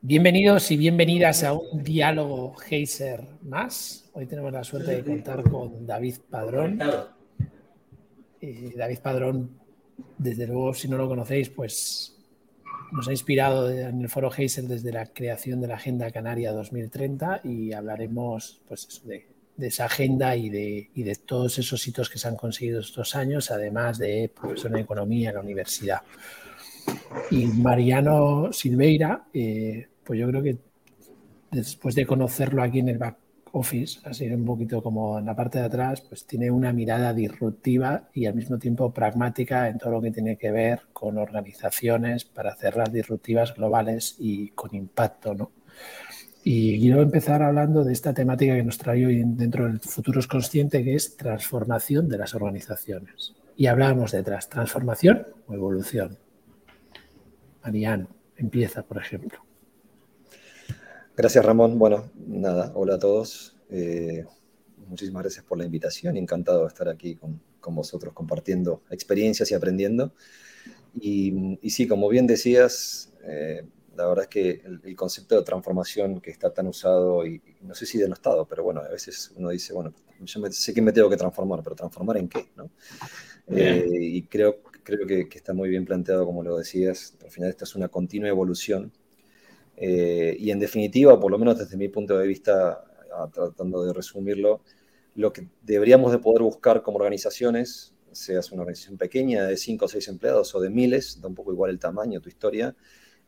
Bienvenidos y bienvenidas a un diálogo Heiser más. Hoy tenemos la suerte de contar con David Padrón. David Padrón, desde luego, si no lo conocéis, pues nos ha inspirado en el foro Heiser desde la creación de la Agenda Canaria 2030 y hablaremos pues, de, esa agenda y de, y de, todos esos hitos que se han conseguido estos años, además de profesor en economía en la universidad. Y Mariano Silveira, eh, pues yo creo que después de conocerlo aquí en el back office, así un poquito como en la parte de atrás, pues tiene una mirada disruptiva y al mismo tiempo pragmática en todo lo que tiene que ver con organizaciones para hacerlas disruptivas globales y con impacto, ¿no? Y quiero empezar hablando de esta temática que nos trae hoy dentro del Futuros Consciente, que es transformación de las organizaciones. Y hablábamos detrás, transformación o evolución. Mariano, empieza, por ejemplo. Gracias, Ramón. Bueno, nada, hola a todos. Eh, muchísimas gracias por la invitación. Encantado de estar aquí con, vosotros compartiendo experiencias y aprendiendo. Y, sí, como bien decías, eh, la verdad es que el, concepto de transformación que está tan usado, y, no sé si denostado, pero bueno, a veces uno dice, bueno, yo sé que me tengo que transformar, pero ¿transformar en qué? ¿no? Eh, y creo, creo que, que, está muy bien planteado, como lo decías, al final esta es una continua evolución. Eh, y en definitiva, por lo menos desde mi punto de vista, ah, tratando de resumirlo, lo que deberíamos de poder buscar como organizaciones, seas una organización pequeña de 5 o 6 empleados o de miles, da un poco igual el tamaño, tu historia,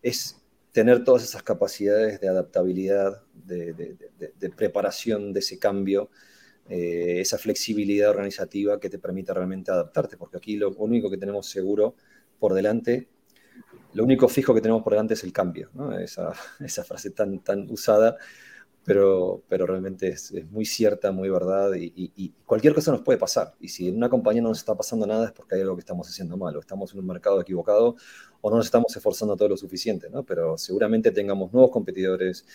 es tener todas esas capacidades de adaptabilidad, de, de, de, preparación de ese cambio, eh, esa flexibilidad organizativa que te permita realmente adaptarte, porque aquí lo único que tenemos seguro por delante, lo único fijo que tenemos por delante es el cambio, esa, esa, frase tan, tan usada, pero, pero realmente es, es muy cierta, muy verdad, y, y, cualquier cosa nos puede pasar. Y si en una compañía no nos está pasando nada es porque hay algo que estamos haciendo mal, o estamos en un mercado equivocado, o no nos estamos esforzando todo lo suficiente, ¿no? pero seguramente tengamos nuevos competidores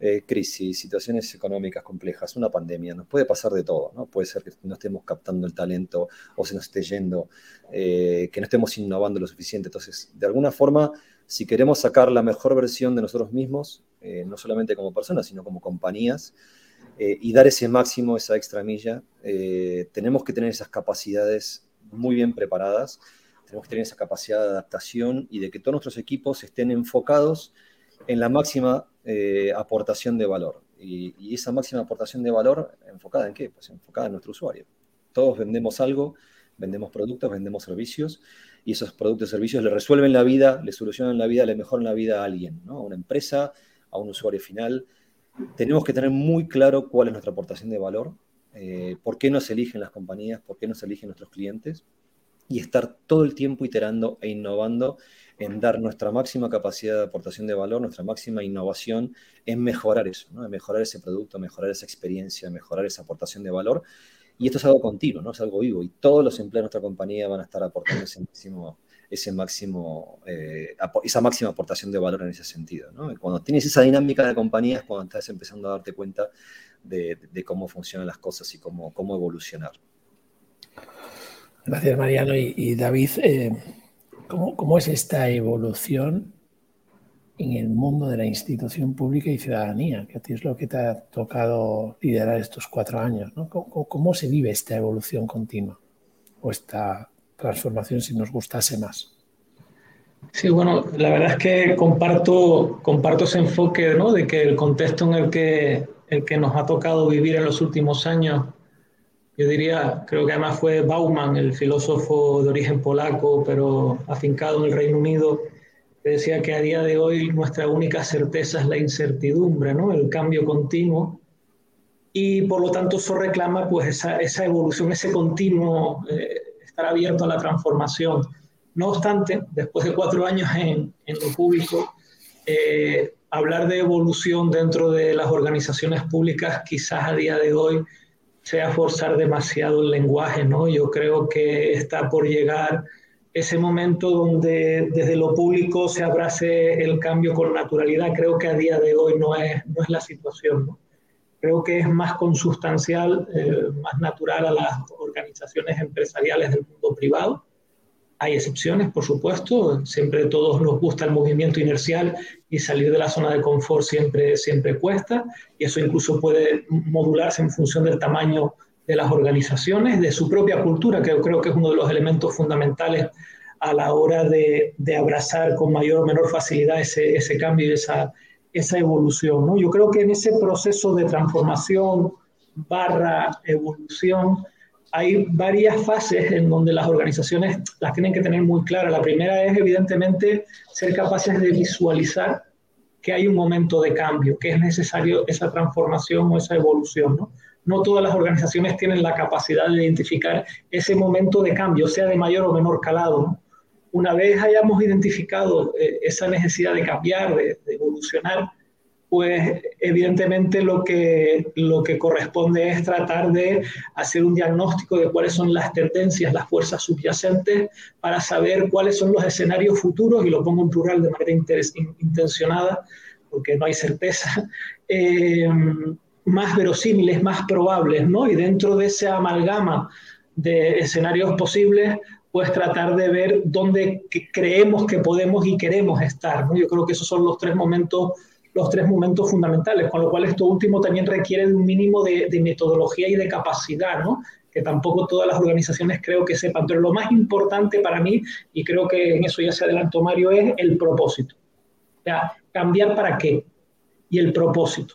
eh, crisis, situaciones económicas complejas, una pandemia, nos puede pasar de todo, ¿no? Puede ser que no estemos captando el talento o se nos esté yendo, eh, que no estemos innovando lo suficiente. Entonces, de alguna forma, si queremos sacar la mejor versión de nosotros mismos, eh, no solamente como personas, sino como compañías, y dar ese máximo, esa extra milla, tenemos que tener esas capacidades muy bien preparadas, tenemos que tener esa capacidad de adaptación y de que todos nuestros equipos estén enfocados en la máxima eh, aportación de valor. Y, esa máxima aportación de valor, ¿enfocada en qué? Pues enfocada en nuestro usuario. Todos vendemos algo, vendemos productos, vendemos servicios, y esos productos y servicios le resuelven la vida, le solucionan la vida, le mejoran la vida a alguien, ¿no? a una empresa, a un usuario final. Tenemos que tener muy claro cuál es nuestra aportación de valor, eh, por qué nos eligen las compañías, por qué nos eligen nuestros clientes, y estar todo el tiempo iterando e innovando en dar nuestra máxima capacidad de aportación de valor, nuestra máxima innovación en mejorar eso, ¿no? en mejorar ese producto, mejorar esa experiencia, mejorar esa aportación de valor. Y esto es algo continuo, ¿no? es algo vivo. Y todos los empleados de nuestra compañía van a estar aportando ese máximo, ese máximo, eh, esa máxima aportación de valor en ese sentido. ¿no? cuando tienes esa dinámica de compañía es cuando estás empezando a darte cuenta de, cómo funcionan las cosas y cómo, cómo evolucionar. Gracias, Mariano. Y, David, eh, ¿Cómo, es esta evolución en el mundo de la institución pública y ciudadanía? Que a ti es lo que te ha tocado liderar estos cuatro años. ¿Cómo, se vive esta evolución continua o esta transformación si nos gustase más? Sí, bueno, la verdad es que comparto, comparto ese enfoque ¿no? de que el contexto en el que, el que nos ha tocado vivir en los últimos años yo diría, creo que además fue Bauman, el filósofo de origen polaco, pero afincado en el Reino Unido, que decía que a día de hoy nuestra única certeza es la incertidumbre, ¿no? el cambio continuo. Y por lo tanto eso reclama pues, esa, esa evolución, ese continuo, eh, estar abierto a la transformación. No obstante, después de cuatro años en, en lo público, eh, hablar de evolución dentro de las organizaciones públicas quizás a día de hoy sea forzar demasiado el lenguaje, ¿no? Yo creo que está por llegar ese momento donde desde lo público se abrace el cambio con naturalidad. Creo que a día de hoy no es, no es la situación, ¿no? Creo que es más consustancial, eh, más natural a las organizaciones empresariales del mundo privado, Hay excepciones, por supuesto, siempre todos nos gusta el movimiento inercial y salir de la zona de confort siempre, siempre cuesta, y eso incluso puede modularse en función del tamaño de las organizaciones, de su propia cultura, que yo creo que es uno de los elementos fundamentales a la hora de, de abrazar con mayor o menor facilidad ese, ese cambio y esa, esa evolución. ¿no? Yo creo que en ese proceso de transformación barra evolución hay varias fases en donde las organizaciones las tienen que tener muy claras. La primera es, evidentemente, ser capaces de visualizar que hay un momento de cambio, que es necesario esa transformación o esa evolución. ¿no? no todas las organizaciones tienen la capacidad de identificar ese momento de cambio, sea de mayor o menor calado. Una vez hayamos identificado eh, esa necesidad de cambiar, de, evolucionar, pues evidentemente lo que, lo que corresponde es tratar de hacer un diagnóstico de cuáles son las tendencias, las fuerzas subyacentes, para saber cuáles son los escenarios futuros, y lo pongo en plural de manera intencionada, porque no hay certeza, eh, más verosímiles, más probables, ¿no? Y dentro de esa amalgama de escenarios posibles, pues tratar de ver dónde creemos que podemos y queremos estar, ¿no? Yo creo que esos son los tres momentos los tres momentos fundamentales, con lo cual esto último también requiere de un mínimo de, de metodología y de capacidad, ¿no? que tampoco todas las organizaciones creo que sepan. Pero lo más importante para mí, y creo que en eso ya se adelantó Mario, es el propósito. O sea, cambiar para qué y el propósito.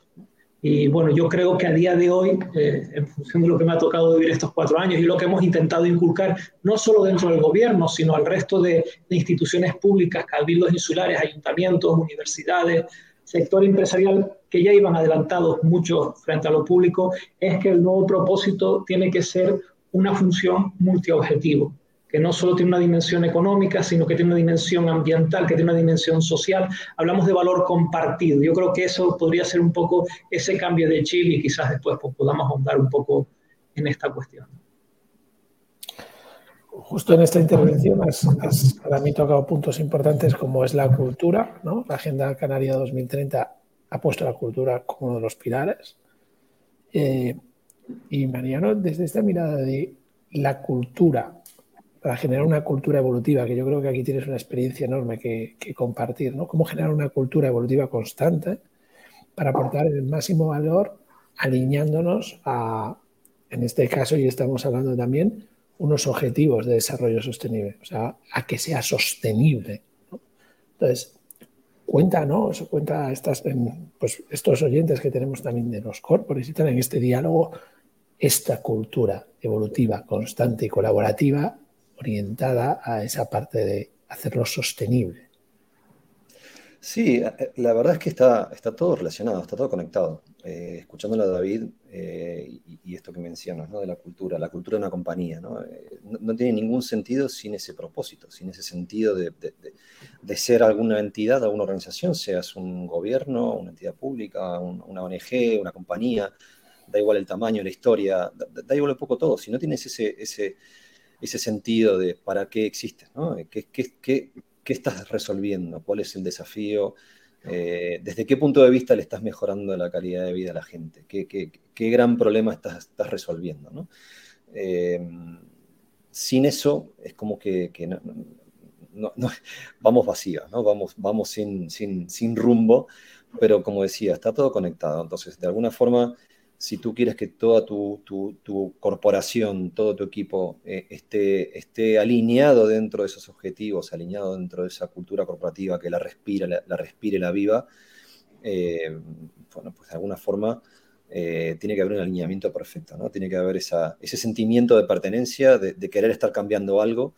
Y bueno, yo creo que a día de hoy, eh, en función de lo que me ha tocado vivir estos cuatro años y lo que hemos intentado inculcar, no solo dentro del gobierno, sino al resto de, instituciones públicas, cabildos insulares, ayuntamientos, universidades, sector empresarial, que ya iban adelantados mucho frente a lo público, es que el nuevo propósito tiene que ser una función multiobjetivo que no solo tiene una dimensión económica, sino que tiene una dimensión ambiental, que tiene una dimensión social. Hablamos de valor compartido. Yo creo que eso podría ser un poco ese cambio de Chile y quizás después pues, podamos ahondar un poco en esta cuestión. Justo en esta intervención has, para mí tocado puntos importantes como es la cultura. ¿no? La Agenda Canaria 2030 ha puesto la cultura como uno de los pilares. Eh, y Mariano, desde esta mirada de la cultura para generar una cultura evolutiva, que yo creo que aquí tienes una experiencia enorme que, compartir, ¿no? Cómo generar una cultura evolutiva constante para aportar el máximo valor alineándonos a, en este caso, y estamos hablando también, unos objetivos de desarrollo sostenible, o sea, a que sea sostenible. Entonces, cuenta, ¿no? Cuenta estas, pues, estos oyentes que tenemos también de los corpores y tal en este diálogo, esta cultura evolutiva, constante y colaborativa orientada a esa parte de hacerlo sostenible. Sí, eh, la verdad es que está, está todo relacionado, está todo conectado. Eh, escuchándolo a David eh, y, esto que mencionas, de la cultura, la cultura de una compañía, ¿no? no, tiene ningún sentido sin ese propósito, sin ese sentido de, ser alguna entidad, alguna organización, seas un gobierno, una entidad pública, una ONG, una compañía, da igual el tamaño, la historia, da, igual un poco todo. Si no tienes ese, ese ese sentido de para qué existes, ¿no? ¿Qué, qué, estás resolviendo? ¿Cuál es el desafío? Eh, ¿Desde qué punto de vista le estás mejorando la calidad de vida a la gente? ¿Qué, gran problema estás, resolviendo? Eh, sin eso es como que, vamos vacíos, ¿no? vamos, vamos sin, sin rumbo, pero como decía, está todo conectado. Entonces, de alguna forma, si tú quieres que toda tu, corporación, todo tu equipo eh, esté, alineado dentro de esos objetivos, alineado dentro de esa cultura corporativa que la respira, la, respire, la viva, eh, bueno, pues de alguna forma eh, tiene que haber un alineamiento perfecto, ¿no? Tiene que haber ese sentimiento de pertenencia, de, querer estar cambiando algo.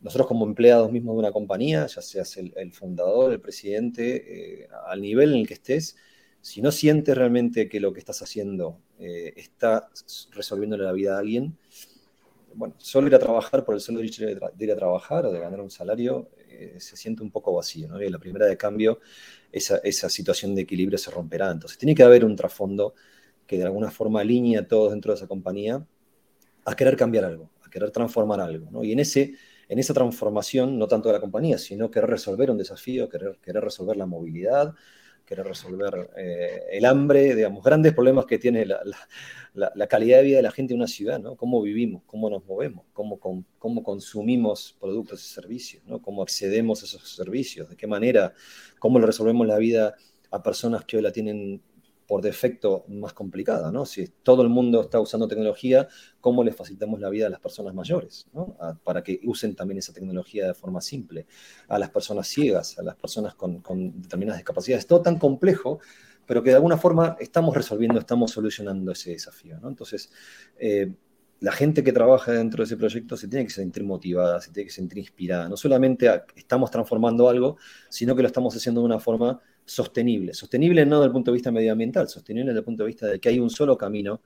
Nosotros como empleados mismos de una compañía, ya seas el, el fundador, el presidente, al nivel en el que estés, si no sientes realmente que lo que estás haciendo eh, está resolviendo la vida a alguien, bueno, solo ir a trabajar por el solo hecho de, ir a trabajar o de ganar un salario eh, se siente un poco vacío, ¿no? Y la primera de cambio, esa, esa, situación de equilibrio se romperá. Entonces, tiene que haber un trasfondo que de alguna forma alinee a todos dentro de esa compañía a querer cambiar algo, a querer transformar algo, ¿no? Y en, ese, en esa transformación, no tanto de la compañía, sino querer resolver un desafío, querer, querer resolver la movilidad, querer resolver eh, el hambre, digamos, grandes problemas que tiene la, calidad de vida de la gente en una ciudad, ¿no? Cómo vivimos, cómo nos movemos, cómo, cómo consumimos productos y servicios, ¿no? Cómo accedemos a esos servicios, de qué manera, cómo le resolvemos la vida a personas que hoy la tienen por defecto más complicada, ¿no? Si todo el mundo está usando tecnología, ¿cómo le facilitamos la vida a las personas mayores, ¿no? para que usen también esa tecnología de forma simple, a las personas ciegas, a las personas con, determinadas discapacidades, todo tan complejo, pero que de alguna forma estamos resolviendo, estamos solucionando ese desafío, ¿no? Entonces, eh, la gente que trabaja dentro de ese proyecto se tiene que sentir motivada, se tiene que sentir inspirada. No solamente estamos transformando algo, sino que lo estamos haciendo de una forma sostenible. Sostenible no desde el punto de vista medioambiental, sostenible desde el punto de vista de que hay un solo camino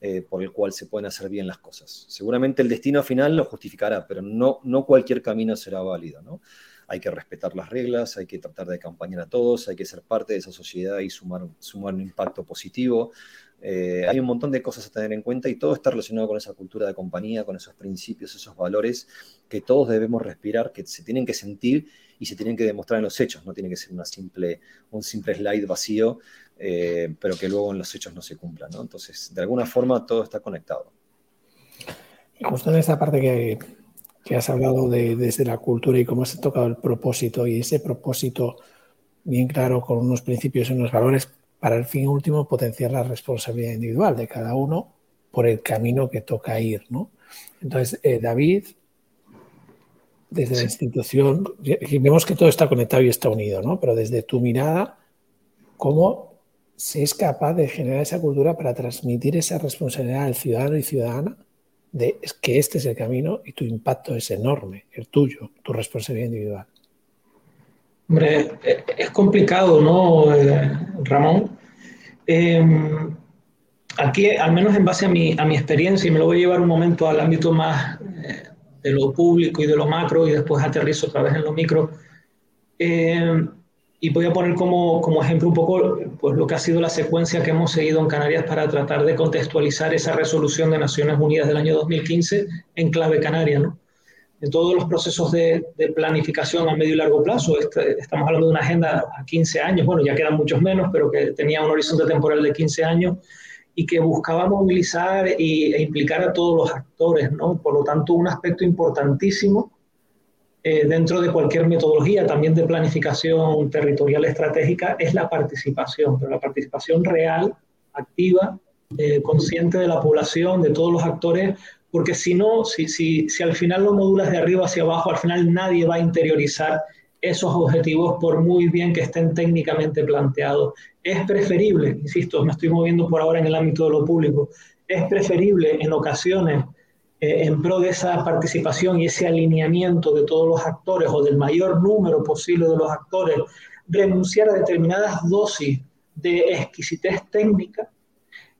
eh, por el cual se pueden hacer bien las cosas. Seguramente el destino final lo justificará, pero no, no cualquier camino será válido. ¿no? Hay que respetar las reglas, hay que tratar de acompañar a todos, hay que ser parte de esa sociedad y sumar, sumar un impacto positivo. Eh, hay un montón de cosas a tener en cuenta y todo está relacionado con esa cultura de compañía, con esos principios, esos valores que todos debemos respirar, que se tienen que sentir y se tienen que demostrar en los hechos, no tiene que ser una simple, un simple slide vacío, eh, pero que luego en los hechos no se cumplan. ¿no? Entonces, de alguna forma todo está conectado. Y justo en esta parte que, que has hablado de, desde la cultura y cómo has tocado el propósito y ese propósito bien claro con unos principios y unos valores para el fin último potenciar la responsabilidad individual de cada uno por el camino que toca ir. ¿no? Entonces, eh, David, desde la institución, vemos que todo está conectado y está unido, ¿no? Pero desde tu mirada, ¿cómo se es capaz de generar esa cultura para transmitir esa responsabilidad al ciudadano y ciudadana de que este es el camino y tu impacto es enorme, el tuyo, tu responsabilidad individual? Hombre, e, es complicado, ¿no, eh, Ramón? Em, aquí, al menos en base a mi, a mi experiencia, y me lo voy a llevar un momento al ámbito más eh, de lo público y de lo macro y después aterrizo otra vez en lo micro. Eh, y voy a poner como, como, ejemplo un poco pues, lo que ha sido la secuencia que hemos seguido en Canarias para tratar de contextualizar esa resolución de Naciones Unidas del año 2015 en clave canaria. ¿no? En todos los procesos de, planificación a medio y largo plazo, este, estamos hablando de una agenda a 15 años, bueno, ya quedan muchos menos, pero que tenía un horizonte temporal de 15 años, y que buscaba movilizar e implicar a todos los actores, ¿no? Por lo tanto, un aspecto importantísimo eh, dentro de cualquier metodología, también de planificación territorial estratégica, es la participación, pero la participación real, activa, eh, consciente de la población, de todos los actores, porque si no, si, si, si al final lo modulas de arriba hacia abajo, al final nadie va a interiorizar esos objetivos por muy bien que estén técnicamente planteados. Es preferible, insisto, me estoy moviendo por ahora en el ámbito de lo público, es preferible en ocasiones, eh, en pro de esa participación y ese alineamiento de todos los actores o del mayor número posible de los actores, renunciar a determinadas dosis de exquisitez técnica,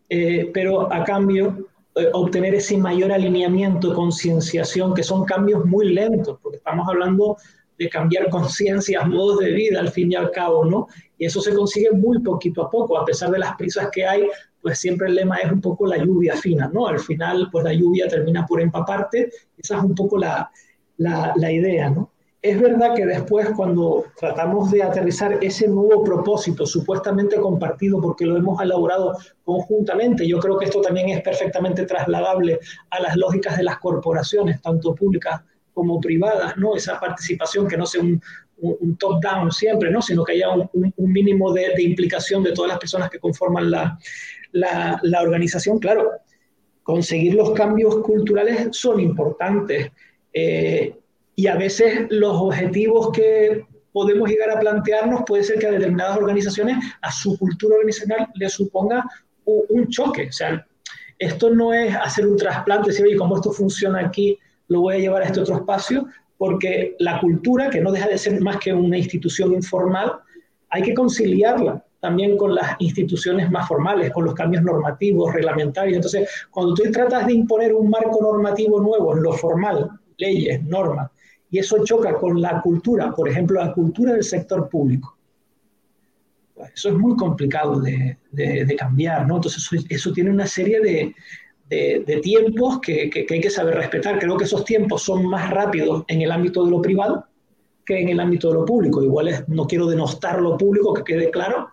eh, pero a cambio eh, obtener ese mayor alineamiento, concienciación, que son cambios muy lentos, porque estamos hablando de cambiar conciencias, modos de vida al fin y al cabo, ¿no? Y eso se consigue muy poquito a poco, a pesar de las prisas que hay, pues siempre el lema es un poco la lluvia fina, ¿no? Al final, pues la lluvia termina por empaparte, esa es un poco la, la, la idea, ¿no? Es verdad que después cuando tratamos de aterrizar ese nuevo propósito supuestamente compartido porque lo hemos elaborado conjuntamente, yo creo que esto también es perfectamente trasladable a las lógicas de las corporaciones, tanto públicas como privadas, ¿no? Esa participación que no sea un, top-down siempre, ¿no? Sino que haya un, mínimo de, implicación de todas las personas que conforman la, la, organización. Claro, conseguir los cambios culturales son importantes eh, y a veces los objetivos que podemos llegar a plantearnos puede ser que a determinadas organizaciones, a su cultura organizacional, le suponga un, choque. O sea, esto no es hacer un trasplante, decir, oye, ¿cómo esto funciona aquí? Lo voy a llevar a este otro espacio, porque la cultura, que no deja de ser más que una institución informal, hay que conciliarla también con las instituciones más formales, con los cambios normativos, reglamentarios. Entonces, cuando tú tratas de imponer un marco normativo nuevo en lo formal, leyes, normas, y eso choca con la cultura, por ejemplo, la cultura del sector público, eso es muy complicado de, cambiar, ¿no? Entonces, eso tiene una serie de, de, tiempos que, que, hay que saber respetar. Creo que esos tiempos son más rápidos en el ámbito de lo privado que en el ámbito de lo público. Igual no quiero denostar lo público, que quede claro,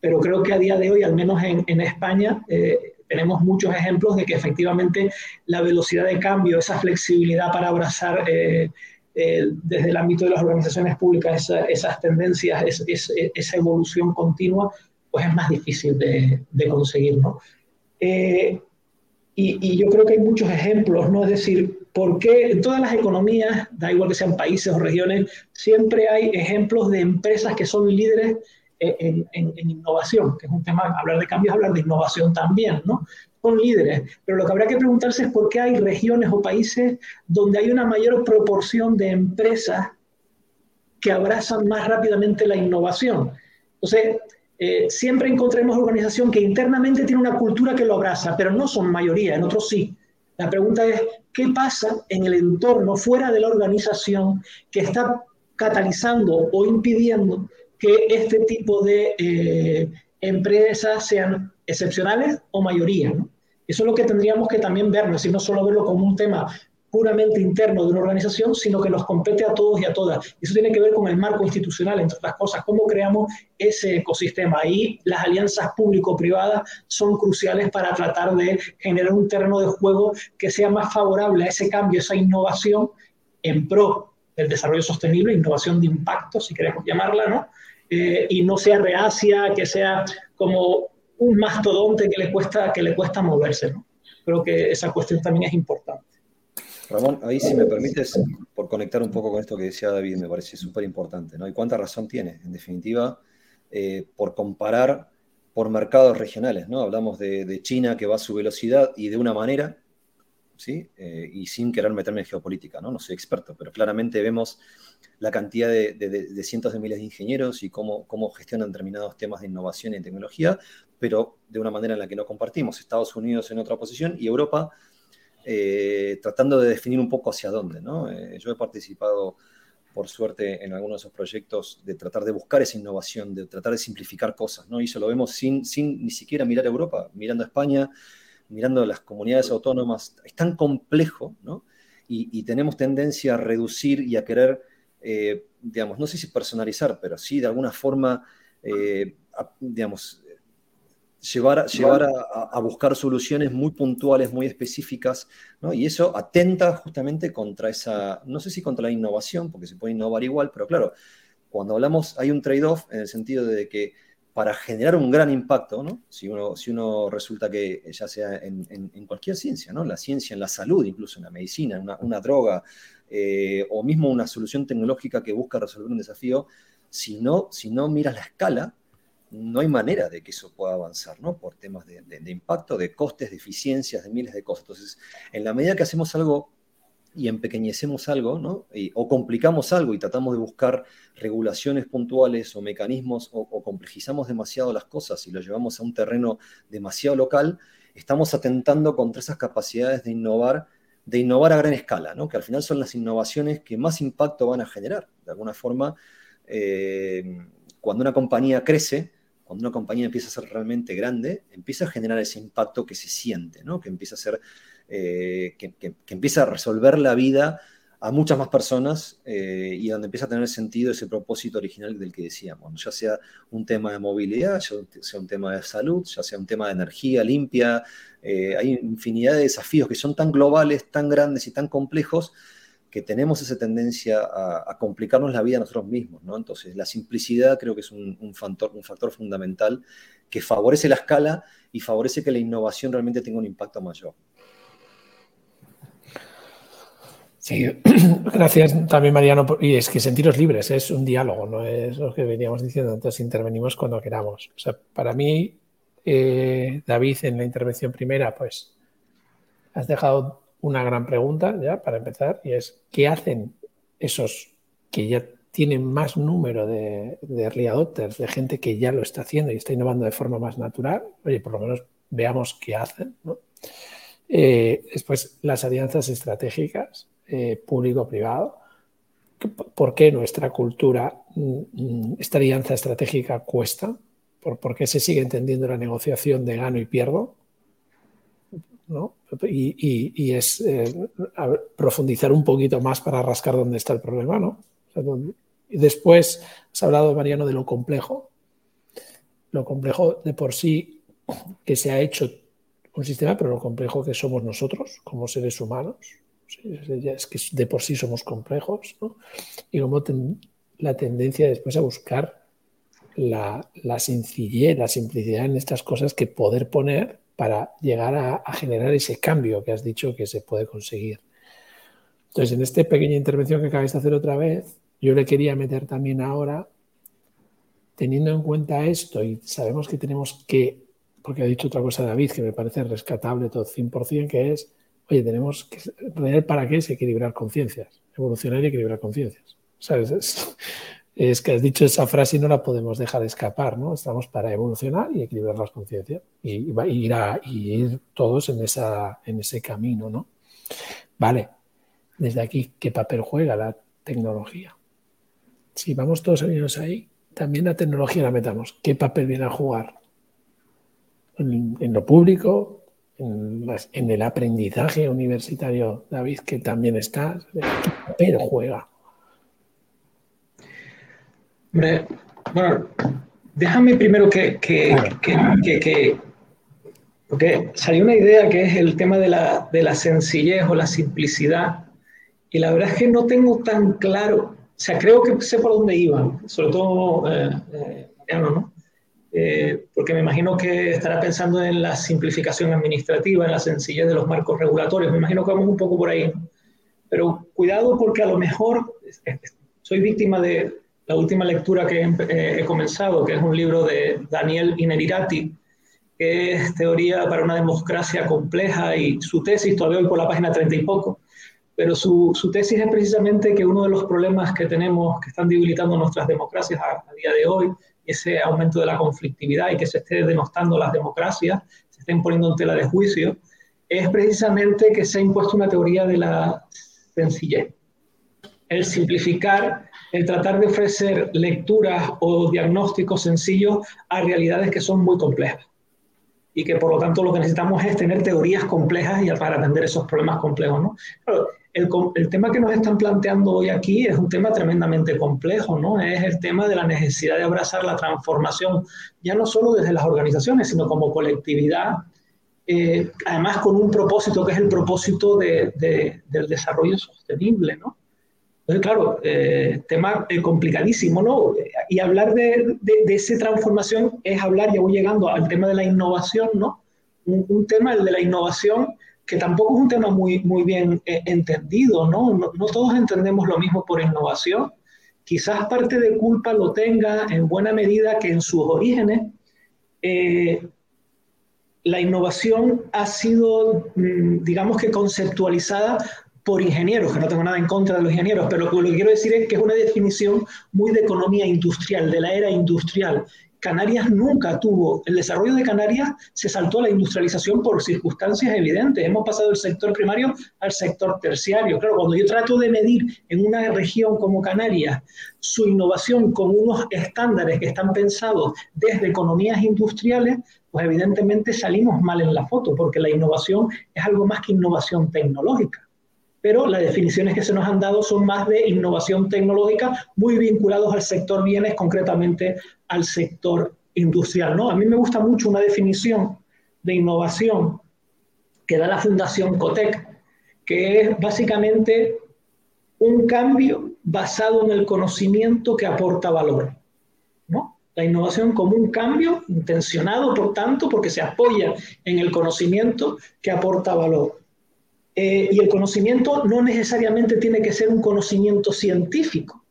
pero creo que a día de hoy, al menos en, España, eh, tenemos muchos ejemplos de que efectivamente la velocidad de cambio, esa flexibilidad para abrazar eh, desde el ámbito de las organizaciones públicas esas tendencias, esa evolución continua, pues es más difícil de, conseguir. ¿no? Y, yo creo que hay muchos ejemplos, ¿no? Es decir, porque en todas las economías, da igual que sean países o regiones, siempre hay ejemplos de empresas que son líderes en, innovación, que es un tema, hablar de cambios, hablar de innovación también, ¿no? Son líderes, pero lo que habrá que preguntarse es por qué hay regiones o países donde hay una mayor proporción de empresas que abrazan más rápidamente la innovación. Entonces, eh, siempre encontremos organización que internamente tiene una cultura que lo abraza, pero no son mayoría, en otros sí. La pregunta es, ¿qué pasa en el entorno fuera de la organización que está catalizando o impidiendo que este tipo de eh, empresas sean excepcionales o mayoría? Eso es lo que tendríamos que también ver, no solo verlo como un tema puramente interno de una organización, sino que nos compete a todos y a todas. Eso tiene que ver con el marco institucional, entre otras cosas, cómo creamos ese ecosistema. Ahí las alianzas público-privadas son cruciales para tratar de generar un terreno de juego que sea más favorable a ese cambio, esa innovación en pro del desarrollo sostenible, innovación de impacto, si queremos llamarla, ¿no? Eh, y no sea reacia, que sea como un mastodonte que le cuesta, que le cuesta moverse, ¿no? Creo que esa cuestión también es importante. Ramón, ahí si me permites, por conectar un poco con esto que decía David, me parece súper importante, ¿no? Y cuánta razón tiene, en definitiva, eh, por comparar por mercados regionales, ¿no? Hablamos de, China que va a su velocidad y de una manera, ¿sí? Eh, y sin querer meterme en geopolítica, ¿no? No soy experto, pero claramente vemos la cantidad de, cientos de miles de ingenieros y cómo, cómo gestionan determinados temas de innovación y tecnología, pero de una manera en la que no compartimos. Estados Unidos en otra posición y Europa eh, tratando de definir un poco hacia dónde. ¿no? Eh, yo he participado, por suerte, en algunos de esos proyectos de tratar de buscar esa innovación, de tratar de simplificar cosas. ¿no? Y eso lo vemos sin, sin ni siquiera mirar a Europa, mirando a España, mirando a las comunidades autónomas. Es tan complejo, ¿no? Y, tenemos tendencia a reducir y a querer, eh, digamos, no sé si personalizar, pero sí de alguna forma, digamos, llevar, llevar a, buscar soluciones muy puntuales, muy específicas, ¿no? y eso atenta justamente contra esa, no sé si contra la innovación, porque se puede innovar igual, pero claro, cuando hablamos hay un trade-off en el sentido de que para generar un gran impacto, ¿no? si, uno, si uno resulta que ya sea en, en, cualquier ciencia, ¿no? la ciencia, en la salud, incluso en la medicina, una, una droga, eh, o mismo una solución tecnológica que busca resolver un desafío, si no, si no miras la escala, no hay manera de que eso pueda avanzar, ¿no? Por temas de, impacto, de costes, de eficiencias, de miles de cosas. Entonces, en la medida que hacemos algo y empequeñecemos algo, ¿no? o complicamos algo y tratamos de buscar regulaciones puntuales o mecanismos o, complejizamos demasiado las cosas y lo llevamos a un terreno demasiado local, estamos atentando contra esas capacidades de innovar, de innovar a gran escala, ¿no? Que al final son las innovaciones que más impacto van a generar. De alguna forma, eh, cuando una compañía crece, cuando una compañía empieza a ser realmente grande, empieza a generar ese impacto que se siente, ¿no? que, empieza a ser, eh, que, empieza a resolver la vida a muchas más personas eh, y donde empieza a tener sentido ese propósito original del que decíamos, ya sea un tema de movilidad, ya sea un tema de salud, ya sea un tema de energía limpia, eh, hay infinidad de desafíos que son tan globales, tan grandes y tan complejos que tenemos esa tendencia a, complicarnos la vida a nosotros mismos, ¿no? Entonces, la simplicidad creo que es un, factor, un factor fundamental que favorece la escala y favorece que la innovación realmente tenga un impacto mayor. Sí, gracias también Mariano. Y es que sentiros libres es un diálogo, no es lo que veníamos diciendo. Entonces intervenimos cuando queramos. O sea, para mí, eh, David, en la intervención primera, pues has dejado una gran pregunta ya para empezar y es ¿qué hacen esos que ya tienen más número de, de early adopters, de gente que ya lo está haciendo y está innovando de forma más natural? Oye, por lo menos veamos qué hacen. Eh, después, las alianzas estratégicas, eh, público-privado. ¿Por qué nuestra cultura, mm, mm, esta alianza estratégica cuesta? ¿Por qué se sigue entendiendo la negociación de gano y pierdo? Y, es eh, profundizar un poquito más para rascar dónde está el problema, ¿no? y después has hablado, Mariano, de lo complejo. lo complejo de por sí que se ha hecho un sistema, pero lo complejo que somos nosotros como seres humanos. Es que de por sí somos complejos, ¿no? Y como la tendencia después a buscar la, sencillez, la simplicidad en estas cosas que poder poner para llegar a, generar ese cambio que has dicho que se puede conseguir. Entonces, en esta pequeña intervención que acabáis de hacer otra vez, yo le quería meter también ahora, teniendo en cuenta esto, y sabemos que tenemos que, porque ha dicho otra cosa David que me parece rescatable todo 100%, que es, oye, tenemos que, en ¿para qué es equilibrar conciencias? Evolucionar y equilibrar conciencias. ¿Sabes? es que has dicho esa frase y no la podemos dejar escapar, ¿no? Estamos para evolucionar y equilibrar las conciencias y, ir, a, ir todos en, esa, en ese camino, ¿no? Vale, desde aquí, ¿qué papel juega la tecnología? Si vamos todos unidos ahí, también la tecnología la metamos. ¿Qué papel viene a jugar? En, lo público, en, en, el aprendizaje universitario, David, que también está, ¿qué papel juega? Hombre, bueno, déjame primero que, que, que, porque salió una idea que es el tema de la, de la, sencillez o la simplicidad, y la verdad es que no tengo tan claro, o sea, creo que sé por dónde iban, sobre todo eh, eh, ¿no? Eh, porque me imagino que estará pensando en la simplificación administrativa, en la sencillez de los marcos regulatorios, me imagino que vamos un poco por ahí, pero cuidado porque a lo mejor soy víctima de, la última lectura que he, comenzado, que es un libro de Daniel Inerirati, que es teoría para una democracia compleja y su tesis, todavía voy por la página 30 y poco, pero su, su, tesis es precisamente que uno de los problemas que tenemos que están debilitando nuestras democracias a, día de hoy, ese aumento de la conflictividad y que se esté denostando las democracias, se estén poniendo en tela de juicio, es precisamente que se ha impuesto una teoría de la sencillez. El simplificar el tratar de ofrecer lecturas o diagnósticos sencillos a realidades que son muy complejas y que por lo tanto lo que necesitamos es tener teorías complejas y para atender esos problemas complejos. ¿no? el, el, tema que nos están planteando hoy aquí es un tema tremendamente complejo, ¿no? es el tema de la necesidad de abrazar la transformación, ya no solo desde las organizaciones, sino como colectividad, eh, además con un propósito que es el propósito de, de, del desarrollo sostenible. ¿no? Entonces, claro, eh, tema eh, complicadísimo, ¿no? Y hablar de, de, esa transformación es hablar, ya voy llegando al tema de la innovación, ¿no? Un, tema, el de la innovación, que tampoco es un tema muy, muy bien eh, entendido, ¿no? ¿no? ¿no? todos entendemos lo mismo por innovación. Quizás parte de culpa lo tenga en buena medida que en sus orígenes la innovación ha sido, mm, digamos que conceptualizada por ingenieros, que no tengo nada en contra de los ingenieros, pero lo que quiero decir es que es una definición muy de economía industrial, de la era industrial. Canarias nunca tuvo, el desarrollo de Canarias se saltó a la industrialización por circunstancias evidentes. Hemos pasado del sector primario al sector terciario. Claro, cuando yo trato de medir en una región como Canarias su innovación con unos estándares que están pensados desde economías industriales, pues evidentemente salimos mal en la foto, porque la innovación es algo más que innovación tecnológica pero las definiciones que se nos han dado son más de innovación tecnológica, muy vinculados al sector bienes, concretamente al sector industrial. ¿no? A mí me gusta mucho una definición de innovación que da la Fundación Cotec, que es básicamente un cambio basado en el conocimiento que aporta valor. ¿no? La innovación como un cambio intencionado, por tanto, porque se apoya en el conocimiento que aporta valor. Eh, y el conocimiento no necesariamente tiene que ser un conocimiento científico.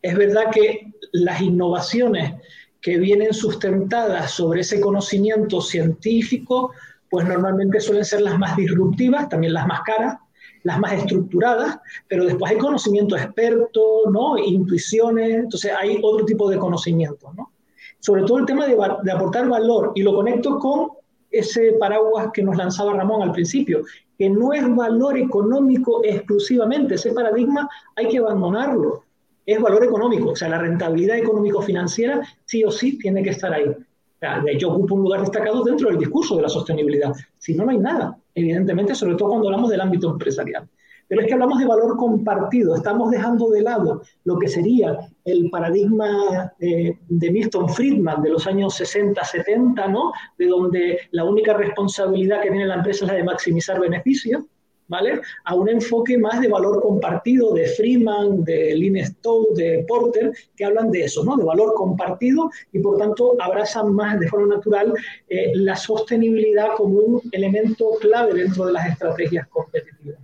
Es verdad que las innovaciones que vienen sustentadas sobre ese conocimiento científico, pues normalmente suelen ser las más disruptivas, también las más caras, las más estructuradas, pero después hay conocimiento experto, ¿no? Intuiciones, entonces hay otro tipo de conocimiento, ¿no? Sobre todo el tema de, de aportar valor, y lo conecto con ese paraguas que nos lanzaba Ramón al principio, que no es valor económico exclusivamente, ese paradigma hay que abandonarlo, es valor económico, o sea, la rentabilidad económico-financiera sí o sí tiene que estar ahí. de hecho, ocupa un lugar destacado dentro del discurso de la sostenibilidad. Si no, no hay nada, evidentemente, sobre todo cuando hablamos del ámbito empresarial. Pero es que hablamos de valor compartido, estamos dejando de lado lo que sería el paradigma eh, de Milton Friedman de los años 60-70, ¿no? De donde la única responsabilidad que tiene la empresa es la de maximizar beneficios ¿vale? A un enfoque más de valor compartido de Freeman, de Lynn Stowe, de Porter, que hablan de eso, ¿no? De valor compartido y por tanto abrazan más de forma natural eh, la sostenibilidad como un elemento clave dentro de las estrategias competitivas.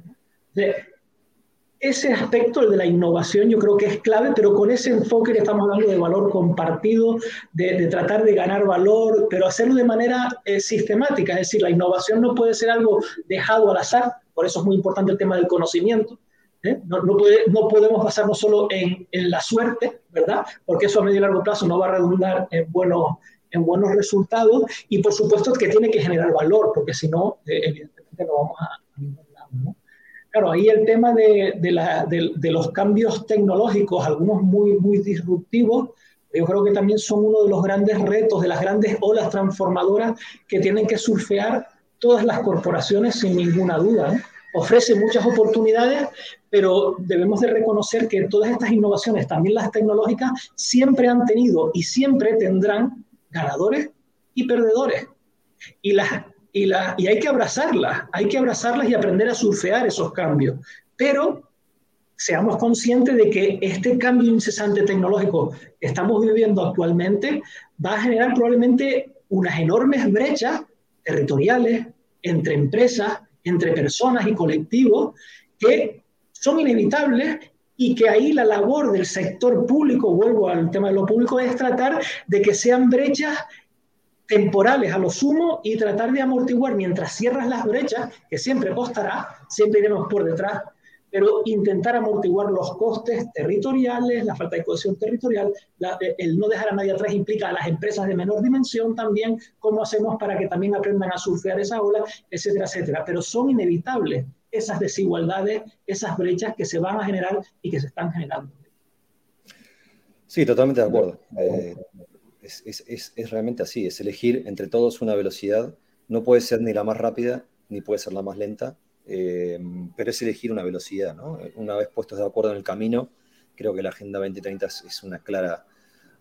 Ese aspecto, de la innovación, yo creo que es clave, pero con ese enfoque que estamos hablando de valor compartido, de, tratar de ganar valor, pero hacerlo de manera eh, sistemática. Es decir, la innovación no puede ser algo dejado al azar, por eso es muy importante el tema del conocimiento. ¿eh? No, no, podemos basarnos solo en, en, la suerte, ¿verdad? Porque eso a medio y largo plazo no va a redundar en buenos, en buenos resultados y por supuesto que tiene que generar valor, porque si no, eh, evidentemente no vamos a. Claro, ahí el tema de, de, la, de, de, los cambios tecnológicos, algunos muy, muy disruptivos, yo creo que también son uno de los grandes retos, de las grandes olas transformadoras que tienen que surfear todas las corporaciones sin ninguna duda. ¿eh? Ofrece muchas oportunidades, pero debemos de reconocer que todas estas innovaciones, también las tecnológicas, siempre han tenido y siempre tendrán ganadores y perdedores. Y, las, y, la, y hay que abrazarlas, hay que abrazarlas y aprender a surfear esos cambios. Pero seamos conscientes de que este cambio incesante tecnológico que estamos viviendo actualmente va a generar probablemente unas enormes brechas territoriales, entre empresas, entre personas y colectivos, que son inevitables y que ahí la labor del sector público, vuelvo al tema de lo público, es tratar de que sean brechas temporales a lo sumo y tratar de amortiguar mientras cierras las brechas, que siempre costará, siempre iremos por detrás pero intentar amortiguar los costes territoriales, la falta de cohesión territorial, eh, el no dejar a nadie atrás implica a las empresas de menor dimensión también, cómo hacemos para que también aprendan a surfear esa ola, etcétera, etcétera. Pero son inevitables esas desigualdades, esas brechas que se van a generar y que se están generando. Sí, totalmente de acuerdo. Eh, es, es, es realmente así, es elegir entre todos una velocidad, no puede ser ni la más rápida ni puede ser la más lenta, eh, pero es elegir una velocidad, ¿no? Una vez puestos de acuerdo en el camino, creo que la Agenda 2030 es una clara,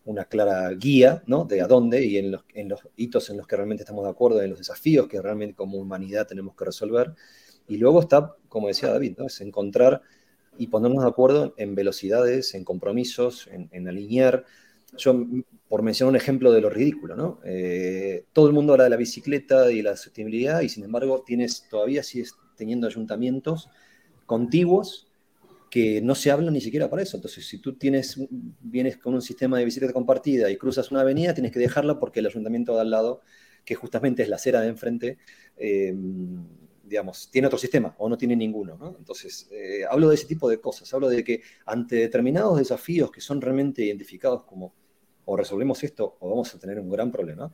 una clara guía, ¿no? De a dónde y en los, en los hitos en los que realmente estamos de acuerdo, en los desafíos que realmente como humanidad tenemos que resolver. Y luego está, como decía David, ¿no? Es encontrar y ponernos de acuerdo en velocidades, en compromisos, en, en alinear. Yo, por mencionar un ejemplo de lo ridículo, ¿no? Eh, todo el mundo habla de la bicicleta y la sostenibilidad y sin embargo tienes todavía si es teniendo ayuntamientos contiguos que no se hablan ni siquiera para eso. Entonces, si tú tienes, vienes con un sistema de bicicleta compartida y cruzas una avenida, tienes que dejarla porque el ayuntamiento de al lado, que justamente es la acera de enfrente, eh, digamos, tiene otro sistema o no tiene ninguno. Entonces, eh, hablo de ese tipo de cosas. Hablo de que ante determinados desafíos que son realmente identificados como o resolvemos esto o vamos a tener un gran problema,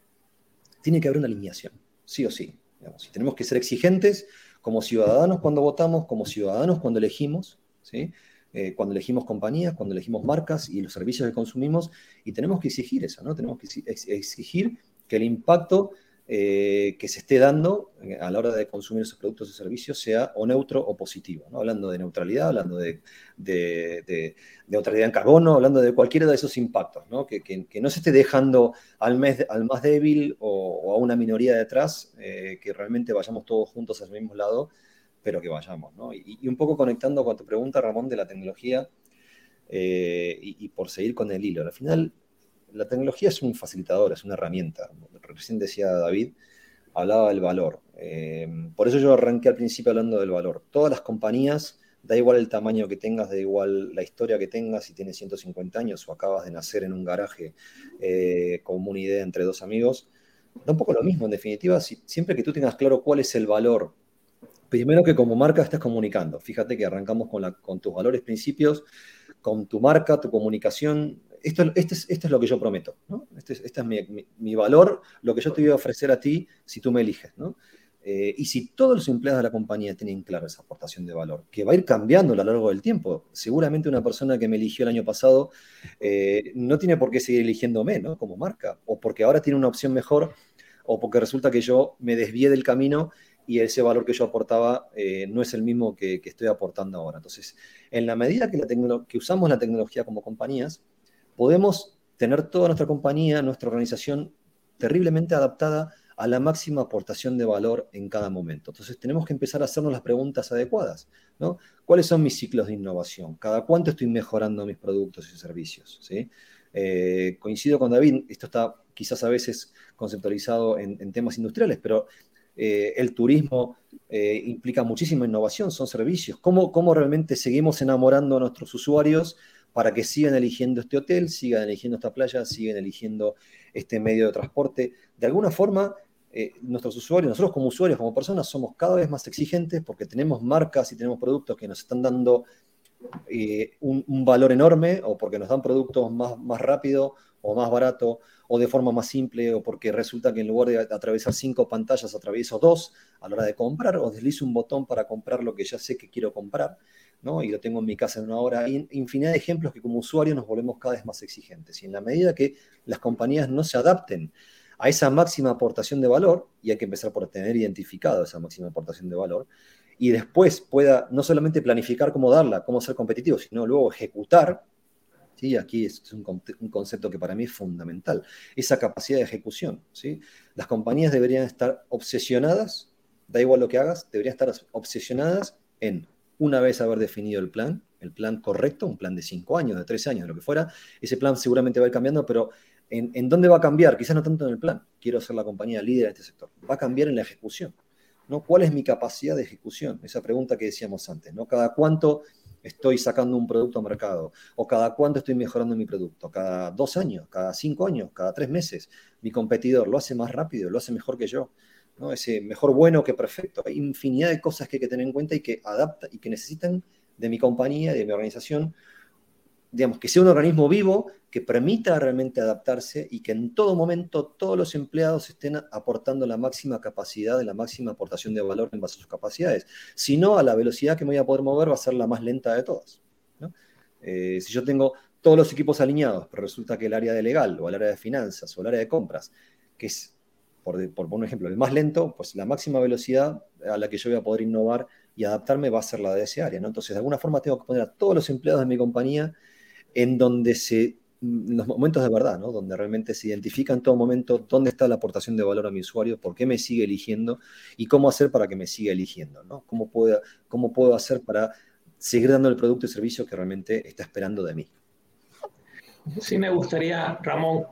tiene que haber una alineación, sí o sí. si tenemos que ser exigentes, como ciudadanos cuando votamos, como ciudadanos cuando elegimos, ¿sí? Eh, cuando elegimos compañías, cuando elegimos marcas y los servicios que consumimos, y tenemos que exigir eso, ¿no? Tenemos que exigir que el impacto eh, que se esté dando eh, a la hora de consumir esos productos o servicios sea o neutro o positivo, ¿no? hablando de neutralidad, hablando de, de, neutralidad en carbono, hablando de cualquiera de esos impactos, ¿no? Que, que, no se esté dejando al, mes, al más débil o, a una minoría detrás, eh, que realmente vayamos todos juntos al mismo lado, pero que vayamos. ¿no? Y, un poco conectando con tu pregunta, Ramón, de la tecnología, y por seguir con el hilo, al final la tecnología es un facilitador, es una herramienta. Recién decía David, hablaba del valor. Eh, por eso yo arranqué al principio hablando del valor. Todas las compañías, da igual el tamaño que tengas, da igual la historia que tengas, si tienes 150 años o acabas de nacer en un garaje eh, con una idea entre dos amigos, da un poco lo mismo. En definitiva, siempre que tú tengas claro cuál es el valor, primero que como marca estás comunicando. Fíjate que arrancamos con tus valores, principios, con tu marca, tu comunicación, esto, este es, esto es lo que yo prometo, ¿no? Este es, este es mi, mi, valor, lo que yo te voy a ofrecer a ti si tú me eliges, ¿no? Eh, y si todos los empleados de la compañía tienen clara esa aportación de valor, que va a ir cambiando a lo largo del tiempo. Seguramente una persona que me eligió el año pasado eh, no tiene por qué seguir eligiéndome ¿no? como marca, o porque ahora tiene una opción mejor, o porque resulta que yo me desvié del camino y ese valor que yo aportaba eh, no es el mismo que, estoy aportando ahora. Entonces, en la medida que, la que usamos la tecnología como compañías, podemos tener toda nuestra compañía, nuestra organización terriblemente adaptada a la máxima aportación de valor en cada momento. Entonces tenemos que empezar a hacernos las preguntas adecuadas. ¿no? ¿Cuáles son mis ciclos de innovación? ¿Cada cuánto estoy mejorando mis productos y servicios? ¿sí? Eh, coincido con David, esto está quizás a veces conceptualizado en, temas industriales, pero eh, el turismo eh, implica muchísima innovación, son servicios. ¿Cómo, ¿Cómo realmente seguimos enamorando a nuestros usuarios para que sigan eligiendo este hotel, sigan eligiendo esta playa, sigan eligiendo este medio de transporte? De alguna forma, eh, nuestros usuarios, nosotros como usuarios, como personas, somos cada vez más exigentes porque tenemos marcas y tenemos productos que nos están dando eh, un, valor enorme o porque nos dan productos más, más rápido o más barato o de forma más simple o porque resulta que en lugar de atravesar cinco pantallas atravieso dos a la hora de comprar o deslizo un botón para comprar lo que ya sé que quiero comprar. Y lo tengo en mi casa en una hora. Hay infinidad de ejemplos que como usuarios nos volvemos cada vez más exigentes. Y en la medida que las compañías no se adapten a esa máxima aportación de valor, y hay que empezar por tener identificado esa máxima aportación de valor, y después pueda no solamente planificar cómo darla, cómo ser competitivo, sino luego ejecutar, ¿sí? aquí es un, concepto que para mí es fundamental, esa capacidad de ejecución. ¿sí? Las compañías deberían estar obsesionadas, da igual lo que hagas, deberían estar obsesionadas en, una vez haber definido el plan, el plan correcto, un plan de cinco años, de tres años, de lo que fuera, ese plan seguramente va a ir cambiando, pero ¿En, dónde va a cambiar? Quizás no tanto en el plan, quiero ser la compañía líder en este sector, va a cambiar en la ejecución. ¿no? ¿Cuál es mi capacidad de ejecución? Esa pregunta que decíamos antes, ¿no? ¿Cada cuánto estoy sacando un producto al mercado? ¿O cada cuánto estoy mejorando mi producto? ¿Cada dos años? ¿Cada cinco años? ¿Cada tres meses? Mi competidor lo hace más rápido, lo hace mejor que yo. ¿No? Ese mejor bueno que perfecto. Hay infinidad de cosas que hay que tener en cuenta y que adapta y que necesitan de mi compañía, de mi organización, digamos, que sea un organismo vivo que permita realmente adaptarse y que en todo momento todos los empleados estén aportando la máxima capacidad, la máxima aportación de valor en base a sus capacidades. Si no, a la velocidad que me voy a poder mover va a ser la más lenta de todas. Eh, si yo tengo todos los equipos alineados, pero resulta que el área de legal o el área de finanzas o el área de compras, que es, por, por un ejemplo, el más lento, pues la máxima velocidad a la que yo voy a poder innovar y adaptarme va a ser la de ese área. ¿no? Entonces, de alguna forma tengo que poner a todos los empleados de mi compañía en donde se los momentos de verdad, ¿no? donde realmente se identifica en todo momento dónde está la aportación de valor a mi usuario, por qué me sigue eligiendo y cómo hacer para que me siga eligiendo, ¿no? cómo, puedo, cómo puedo hacer para seguir dando el producto y servicio que realmente está esperando de mí. Sí me gustaría, Ramón,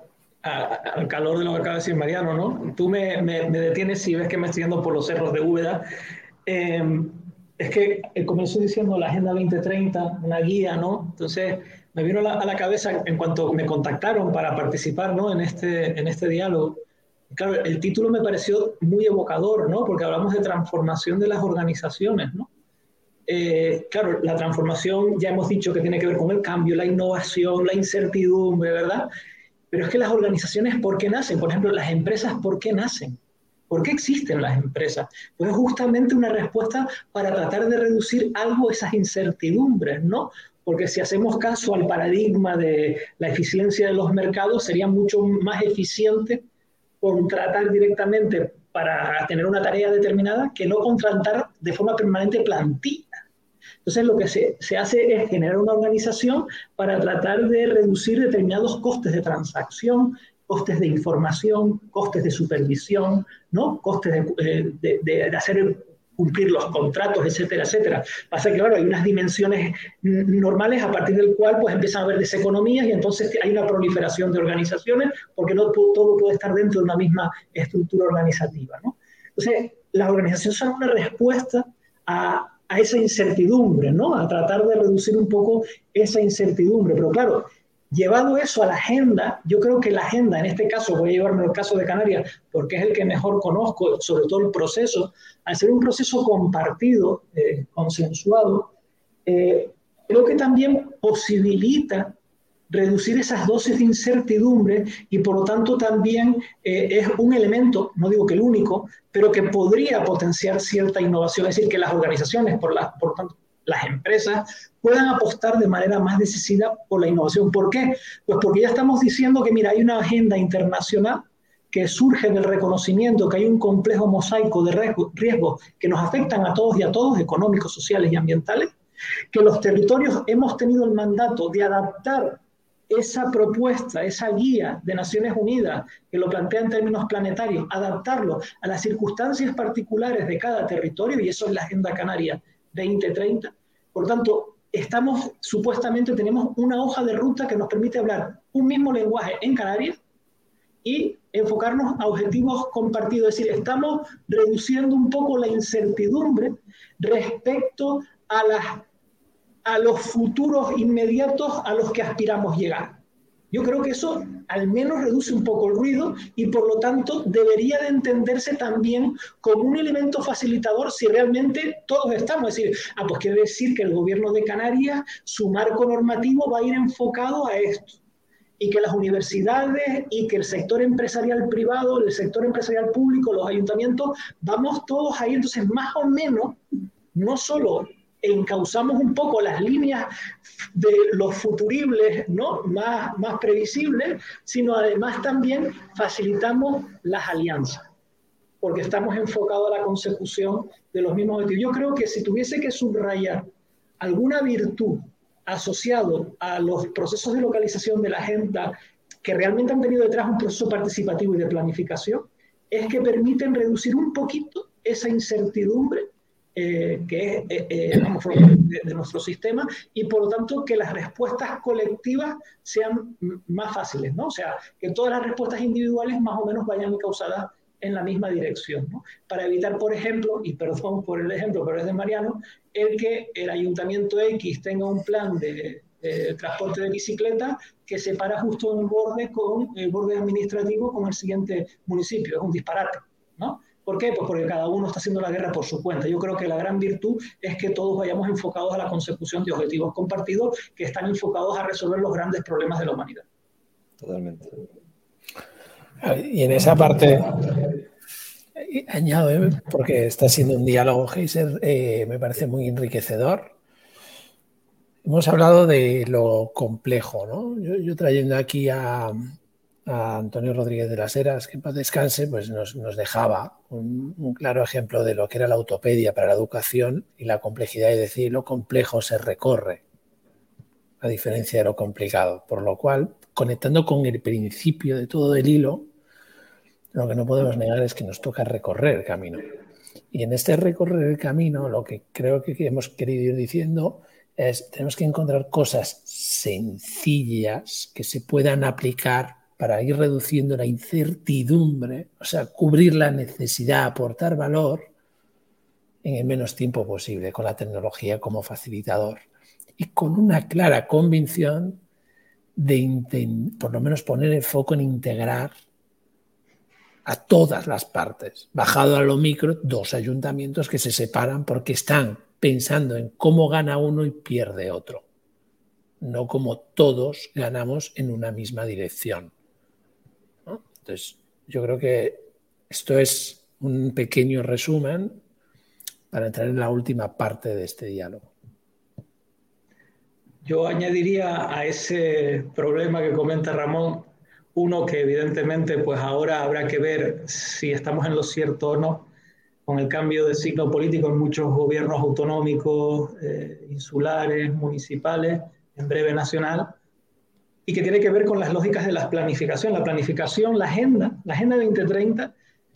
al calor de lo que acaba de decir Mariano, ¿no? Tú me, me, detienes si ves que me estoy yendo por los cerros de Úbeda. Em, es que comenzó diciendo la Agenda 2030, una guía, ¿no? Entonces, me vino a la, cabeza en cuanto me contactaron para participar ¿no? en, este, en este diálogo. Claro, el título me pareció muy evocador, ¿no? porque hablamos de transformación de las organizaciones. ¿no? Eh, claro, la transformación ya hemos dicho que tiene que ver con el cambio, la innovación, la incertidumbre, ¿verdad? Pero es que las organizaciones, ¿por qué nacen? Por ejemplo, las empresas, ¿por qué nacen? ¿Por qué existen las empresas? Pues es justamente una respuesta para tratar de reducir algo esas incertidumbres, ¿no? porque si hacemos caso al paradigma de la eficiencia de los mercados, sería mucho más eficiente contratar directamente para tener una tarea determinada que no contratar de forma permanente plantilla. Entonces lo que se, se, hace es generar una organización para tratar de reducir determinados costes de transacción, costes de información, costes de supervisión, ¿no? costes de, de, de hacer cumplir los contratos, etcétera, etcétera. Pasa que, claro, hay unas dimensiones normales a partir del cual pues empiezan a haber deseconomías y entonces hay una proliferación de organizaciones porque no todo puede estar dentro de una misma estructura organizativa, ¿no? Entonces, las organizaciones son una respuesta a, a esa incertidumbre, ¿no? A tratar de reducir un poco esa incertidumbre. Pero claro, Llevado eso a la agenda, yo creo que la agenda, en este caso voy a llevarme el caso de Canarias, porque es el que mejor conozco, sobre todo el proceso, al ser un proceso compartido, eh, consensuado, eh, creo que también posibilita reducir esas dosis de incertidumbre y por lo tanto también eh, es un elemento, no digo que el único, pero que podría potenciar cierta innovación, es decir, que las organizaciones, por, la, por tanto, las empresas puedan apostar de manera más decisiva por la innovación. ¿Por qué? Pues porque ya estamos diciendo que, mira, hay una agenda internacional que surge del reconocimiento que hay un complejo mosaico de riesgos que nos afectan a todos y a todos, económicos, sociales y ambientales, que los territorios hemos tenido el mandato de adaptar esa propuesta, esa guía de Naciones Unidas, que lo plantea en términos planetarios, adaptarlo a las circunstancias particulares de cada territorio, y eso es la Agenda Canaria 2030. Por tanto, estamos, supuestamente tenemos una hoja de ruta que nos permite hablar un mismo lenguaje en Canarias y enfocarnos a objetivos compartidos. Es decir, estamos reduciendo un poco la incertidumbre respecto a las a los futuros inmediatos a los que aspiramos llegar. Yo creo que eso al menos reduce un poco el ruido y por lo tanto debería de entenderse también como un elemento facilitador si realmente todos estamos. Es decir, ah, pues quiere decir que el gobierno de Canarias, su marco normativo va a ir enfocado a esto y que las universidades y que el sector empresarial privado, el sector empresarial público, los ayuntamientos, vamos todos ahí. Entonces, más o menos, no solo encauzamos un poco las líneas de los futuribles ¿no? más, más previsibles, sino además también facilitamos las alianzas, porque estamos enfocados a la consecución de los mismos objetivos. Yo creo que si tuviese que subrayar alguna virtud asociado a los procesos de localización de la agenda que realmente han tenido detrás un proceso participativo y de planificación, es que permiten reducir un poquito esa incertidumbre eh, que es eh, eh, de, nuestro sistema y por lo tanto que las respuestas colectivas sean más fáciles, ¿no? O sea, que todas las respuestas individuales más o menos vayan causadas en la misma dirección, ¿no? Para evitar, por ejemplo, y perdón por el ejemplo, pero es de Mariano, el que el ayuntamiento X tenga un plan de, de transporte de bicicleta que se para justo en el borde con el borde administrativo con el siguiente municipio. Es un disparate, ¿no? ¿Por qué? Pues porque cada uno está haciendo la guerra por su cuenta. Yo creo que la gran virtud es que todos vayamos enfocados a la consecución de objetivos compartidos que están enfocados a resolver los grandes problemas de la humanidad. Totalmente. Y en esa parte, añado, ¿eh? porque está siendo un diálogo, Heiser, eh, me parece muy enriquecedor. Hemos hablado de lo complejo, ¿no? yo trayendo aquí a, a Antonio Rodríguez de las Heras, que en paz descanse, pues nos, dejaba un, claro ejemplo de lo que era la autopedia para la educación y la complejidad, y decir, lo complejo se recorre, a diferencia de lo complicado. Por lo cual, conectando con el principio de todo el hilo, lo que no podemos negar es que nos toca recorrer el camino. Y en este recorrer el camino, lo que creo que hemos querido ir diciendo es, tenemos que encontrar cosas sencillas que se puedan aplicar para ir reduciendo la incertidumbre, o sea, cubrir la necesidad, aportar valor en el menos tiempo posible, con la tecnología como facilitador y con una clara convicción de por lo menos poner el foco en integrar a todas las partes. Bajado a lo micro, dos ayuntamientos que se separan porque están pensando en cómo gana uno y pierde otro, no como todos ganamos en una misma dirección. Entonces, yo creo que esto es un pequeño resumen para entrar en la última parte de este diálogo. Yo añadiría a ese problema que comenta Ramón, uno que evidentemente pues ahora habrá que ver si estamos en lo cierto o no, con el cambio de signo político en muchos gobiernos autonómicos, eh, insulares, municipales, en breve nacional, y que tiene que ver con las lógicas de la planificación. La planificación, la agenda, la Agenda 2030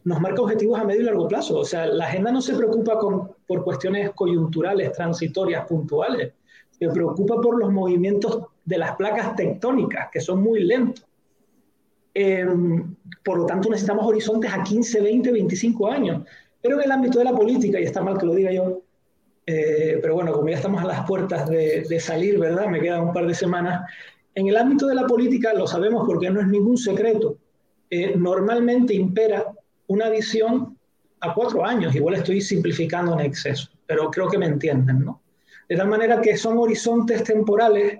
nos marca objetivos a medio y largo plazo. O sea, la agenda no se preocupa por cuestiones coyunturales, transitorias, puntuales. Se preocupa por los movimientos de las placas tectónicas, que son muy lentos. Em, por lo tanto, necesitamos horizontes a 15, 20, 25 años. Pero en el ámbito de la política, y está mal que lo diga yo, eh, pero bueno, como ya estamos a las puertas de, de salir, ¿verdad? Me quedan un par de semanas. En el ámbito de la política, lo sabemos porque no es ningún secreto, eh, normalmente impera una visión a cuatro años, igual estoy simplificando en exceso, pero creo que me entienden, ¿no? De tal manera que son horizontes temporales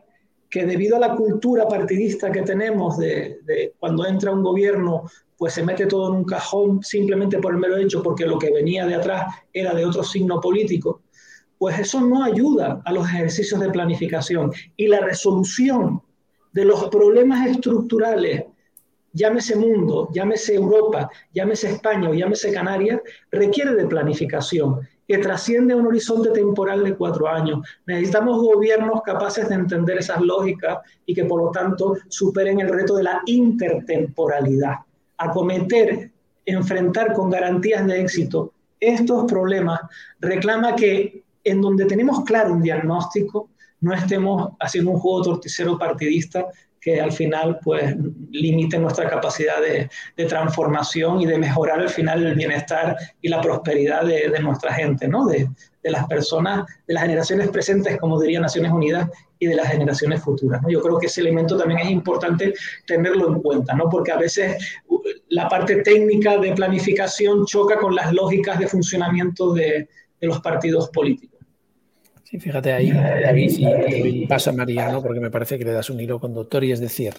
que debido a la cultura partidista que tenemos de, de, cuando entra un gobierno, pues se mete todo en un cajón simplemente por el mero hecho, porque lo que venía de atrás era de otro signo político, pues eso no ayuda a los ejercicios de planificación. Y la resolución de los problemas estructurales llámese mundo, llámese Europa, llámese España o llámese Canarias, requiere de planificación que trasciende un horizonte temporal de cuatro años. Necesitamos gobiernos capaces de entender esas lógicas y que por lo tanto superen el reto de la intertemporalidad. Acometer, enfrentar con garantías de éxito estos problemas reclama que en donde tenemos claro un diagnóstico, no estemos haciendo un juego torticero partidista que al final pues limite nuestra capacidad de, transformación y de mejorar al final el bienestar y la prosperidad de, nuestra gente, ¿no? De, las personas, de las generaciones presentes, como diría Naciones Unidas, y de las generaciones futuras. Yo creo que ese elemento también es importante tenerlo en cuenta, ¿no? porque a veces uh, la parte técnica de planificación choca con las lógicas de funcionamiento de los partidos políticos. Sí, fíjate ahí, David, y pasa Mariano, porque me parece que le das un hilo conductor y es decir,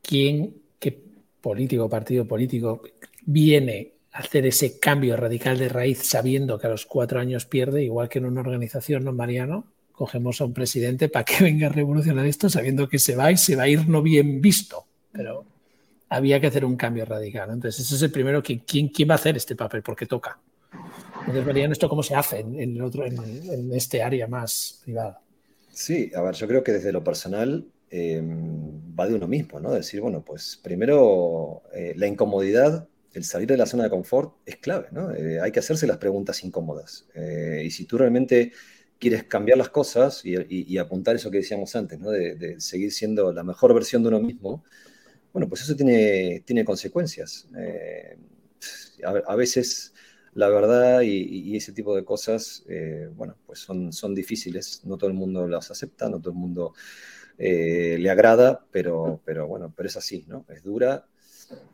¿quién, qué político, partido político viene a hacer ese cambio radical de raíz sabiendo que a los cuatro años pierde, igual que en una organización, ¿no, Mariano? Cogemos a un presidente para que venga a revolucionar esto sabiendo que se va y se va a ir no bien visto, pero había que hacer un cambio radical. Entonces, ese es el primero ¿quién, quién va a hacer este papel? Porque toca. Entonces, Mariano, ¿esto cómo se hace en, otro, en, este área más privada? Sí, a ver, yo creo que desde lo personal em, va de uno mismo, ¿no? Decir, bueno, pues primero eh, la incomodidad, el salir de la zona de confort es clave, ¿no? Eh, hay que hacerse las preguntas incómodas. Eh, y si tú realmente quieres cambiar las cosas y, apuntar eso que decíamos antes, ¿no? De, seguir siendo la mejor versión de uno mismo, bueno, pues eso tiene, tiene consecuencias. a veces la verdad y, ese tipo de cosas, eh, bueno, pues son, son difíciles, no todo el mundo las acepta, no todo el mundo eh, le agrada, pero, pero bueno, pero es así, ¿no? Es dura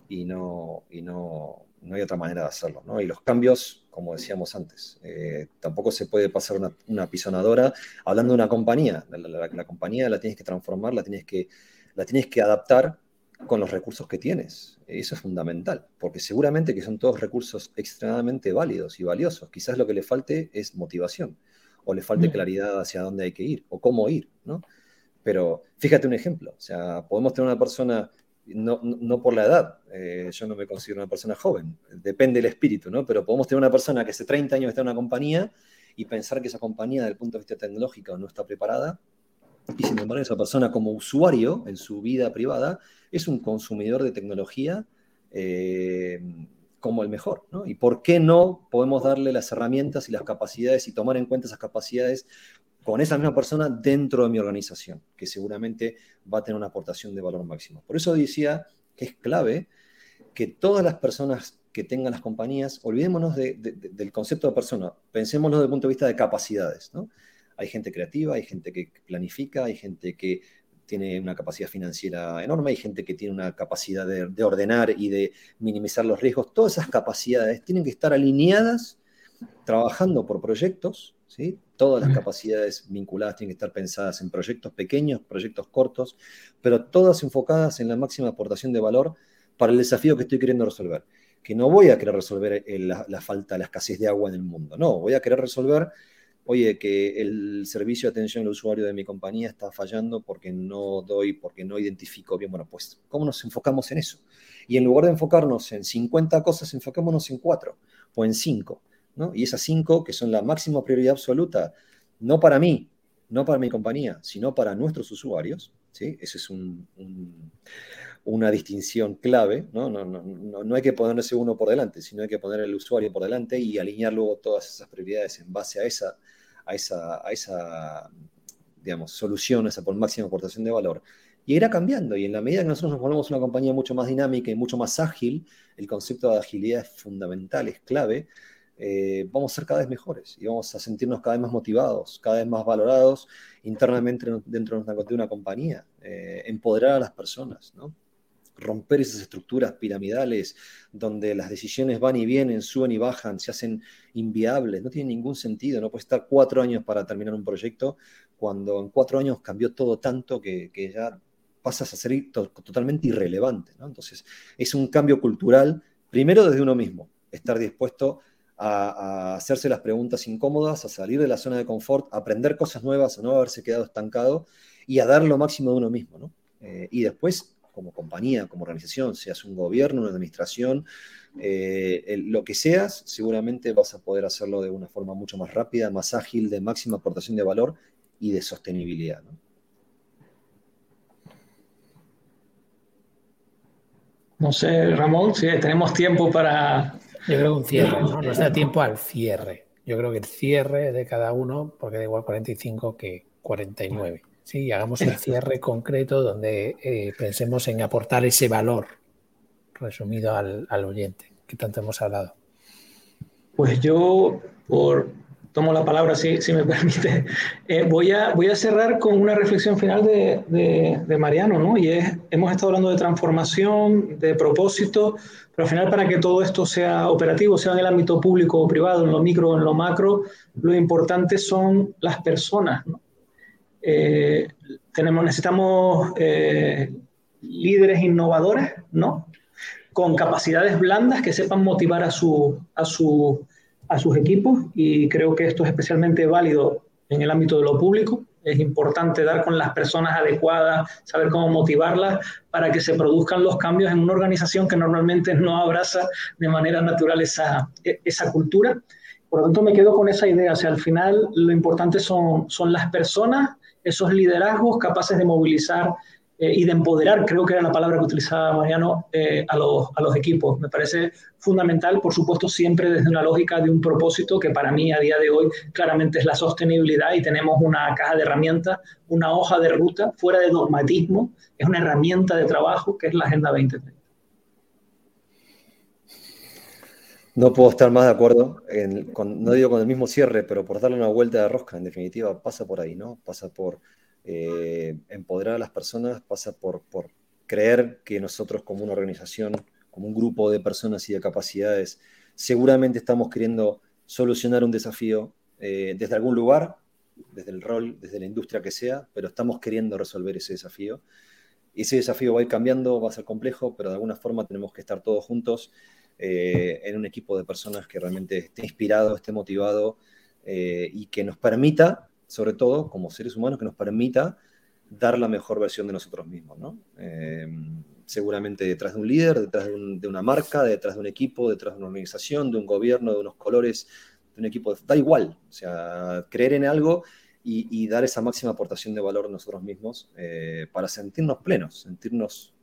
y no, y no, no hay otra manera de hacerlo, ¿no? Y los cambios, como decíamos antes, eh, tampoco se puede pasar una, una, pisonadora hablando de una compañía, la, la, compañía la tienes que transformar, la tienes que, la tienes que adaptar con los recursos que tienes. Eso es fundamental, porque seguramente que son todos recursos extremadamente válidos y valiosos. Quizás lo que le falte es motivación, o le falte mm. claridad hacia dónde hay que ir, o cómo ir, ¿no? Pero fíjate un ejemplo, o sea, podemos tener una persona, no, no, por la edad, eh, yo no me considero una persona joven, depende del espíritu, ¿no? Pero podemos tener una persona que hace 30 años está en una compañía y pensar que esa compañía, desde el punto de vista tecnológico, no está preparada, y sin embargo esa persona como usuario en su vida privada es un consumidor de tecnología eh, como el mejor. ¿no? ¿Y por qué no podemos darle las herramientas y las capacidades y tomar en cuenta esas capacidades con esa misma persona dentro de mi organización, que seguramente va a tener una aportación de valor máximo? Por eso decía que es clave que todas las personas que tengan las compañías, olvidémonos del concepto de persona, pensémoslo desde el punto de vista de capacidades. ¿no? Hay gente creativa, hay gente que planifica, hay gente que tiene una capacidad financiera enorme, hay gente que tiene una capacidad de, ordenar y de minimizar los riesgos. Todas esas capacidades tienen que estar alineadas, trabajando por proyectos, ¿sí? Todas las capacidades vinculadas tienen que estar pensadas en proyectos pequeños, proyectos cortos, pero todas enfocadas en la máxima aportación de valor para el desafío que estoy queriendo resolver. Que no voy a querer resolver la, la falta, la escasez de agua en el mundo, no, voy a querer resolver oye, que el servicio de atención al usuario de mi compañía está fallando porque no doy, porque no identifico bien. Bueno, pues, ¿cómo nos enfocamos en eso? Y en lugar de enfocarnos en 50 cosas, enfocémonos en 4 o en 5. ¿no? Y esas 5, que son la máxima prioridad absoluta, no para mí, no para mi compañía, sino para nuestros usuarios. ¿sí? Esa es una distinción clave. ¿no? No, no, no hay que ponerse uno por delante, sino hay que poner el usuario por delante y alinear luego todas esas prioridades en base a esa a esa, a esa digamos, solución, a esa por máxima aportación de valor. Y irá cambiando, y en la medida que nosotros nos volvemos una compañía mucho más dinámica y mucho más ágil, el concepto de agilidad es fundamental, es clave, eh, vamos a ser cada vez mejores y vamos a sentirnos cada vez más motivados, cada vez más valorados internamente dentro de una, una compañía, eh, empoderar a las personas, ¿no? Romper esas estructuras piramidales donde las decisiones van y vienen, suben y bajan, se hacen inviables, no tiene ningún sentido, no puede estar cuatro años para terminar un proyecto cuando en cuatro años cambió todo tanto que, ya pasas a ser totalmente irrelevante. Entonces, es un cambio cultural, primero desde uno mismo, estar dispuesto a, hacerse las preguntas incómodas, a salir de la zona de confort, a aprender cosas nuevas, a no haberse quedado estancado y a dar lo máximo de uno mismo. Eh, y después como compañía, como organización, seas un gobierno, una administración, eh, lo que seas, seguramente vas a poder hacerlo de una forma mucho más rápida, más ágil, de máxima aportación de valor y de sostenibilidad. ¿no? sé, Ramón, si tenemos tiempo para... Yo creo que un cierre, ¿no? Nos da tiempo al cierre. Yo creo que el cierre de cada uno, porque da igual 45 que 49. Sí, hagamos el cierre concreto donde eh, pensemos en aportar ese valor resumido al, oyente que tanto hemos hablado. Pues yo, por, tomo la palabra si, si me permite, eh, voy, a, voy a cerrar con una reflexión final de, de, Mariano, ¿no? Y es, hemos estado hablando de transformación, de propósito, pero al final para que todo esto sea operativo, sea en el ámbito público o privado, en lo micro o en lo macro, lo importante son las personas, ¿no? Eh, tenemos, necesitamos eh, líderes innovadores, ¿no? Con capacidades blandas que sepan motivar a, su, a, su, a sus equipos y creo que esto es especialmente válido en el ámbito de lo público. Es importante dar con las personas adecuadas, saber cómo motivarlas para que se produzcan los cambios en una organización que normalmente no abraza de manera natural esa, esa cultura. Por lo tanto, me quedo con esa idea. O sea, al final lo importante son, son las personas esos liderazgos capaces de movilizar eh, y de empoderar, creo que era la palabra que utilizaba Mariano, eh, a, los, a, los, equipos. Me parece fundamental, por supuesto, siempre desde una lógica de un propósito que para mí a día de hoy claramente es la sostenibilidad y tenemos una caja de herramientas, una hoja de ruta fuera de dogmatismo, es una herramienta de trabajo que es la Agenda 2030. No puedo estar más de acuerdo, no digo con el mismo cierre, pero por darle una vuelta de rosca, en definitiva, pasa por ahí, ¿no? Pasa por eh, empoderar a las personas, pasa por, creer que nosotros como una organización, como un grupo de personas y de capacidades, seguramente estamos queriendo solucionar un desafío eh, desde algún lugar, desde el rol, desde la industria que sea, pero estamos queriendo resolver ese desafío. Y ese desafío va a ir cambiando, va a ser complejo, pero de alguna forma tenemos que estar todos juntos eh, en un equipo de personas que realmente esté inspirado, esté motivado eh, y que nos permita, sobre todo como seres humanos, que nos permita dar la mejor versión de nosotros mismos. Eh, seguramente detrás de un líder, detrás de, una marca, detrás de un equipo, detrás de una organización, de un gobierno, de unos colores, de un equipo, da igual, o sea, creer en algo y, dar esa máxima aportación de valor a nosotros mismos para sentirnos plenos, sentirnos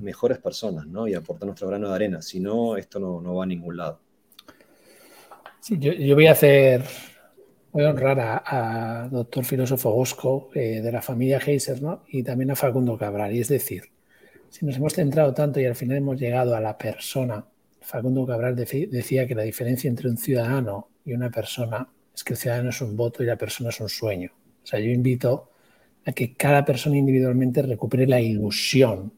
mejores personas, ¿no? Y aportar nuestro grano de arena. Si no, esto no, va a ningún lado. Sí, yo, voy a hacer, voy a honrar a, doctor filósofo Bosco eh, de la familia Heiser, ¿no? Y también a Facundo Cabral. Y es decir, si nos hemos centrado tanto y al final hemos llegado a la persona, Facundo Cabral decía que la diferencia entre un ciudadano y una persona es que el ciudadano es un voto y la persona es un sueño. O sea, yo invito a que cada persona individualmente recupere la ilusión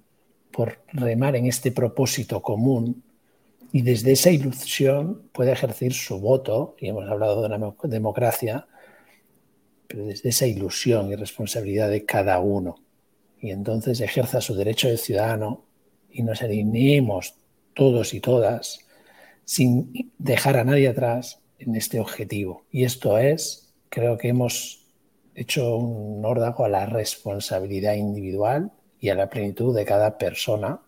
por remar en este propósito común y desde esa ilusión puede ejercer su voto, y hemos hablado de una democracia, pero desde esa ilusión y responsabilidad de cada uno. Y entonces ejerza su derecho de ciudadano y nos alineemos todos y todas sin dejar a nadie atrás en este objetivo. Y esto es, creo que hemos hecho un órdago a la responsabilidad individual y a la plenitud de cada persona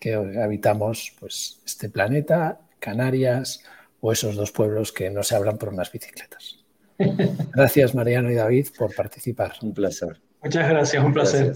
que habitamos pues, este planeta, Canarias o esos dos pueblos que no se hablan por unas bicicletas. Gracias Mariano y David por participar. Un placer. Muchas gracias, un placer.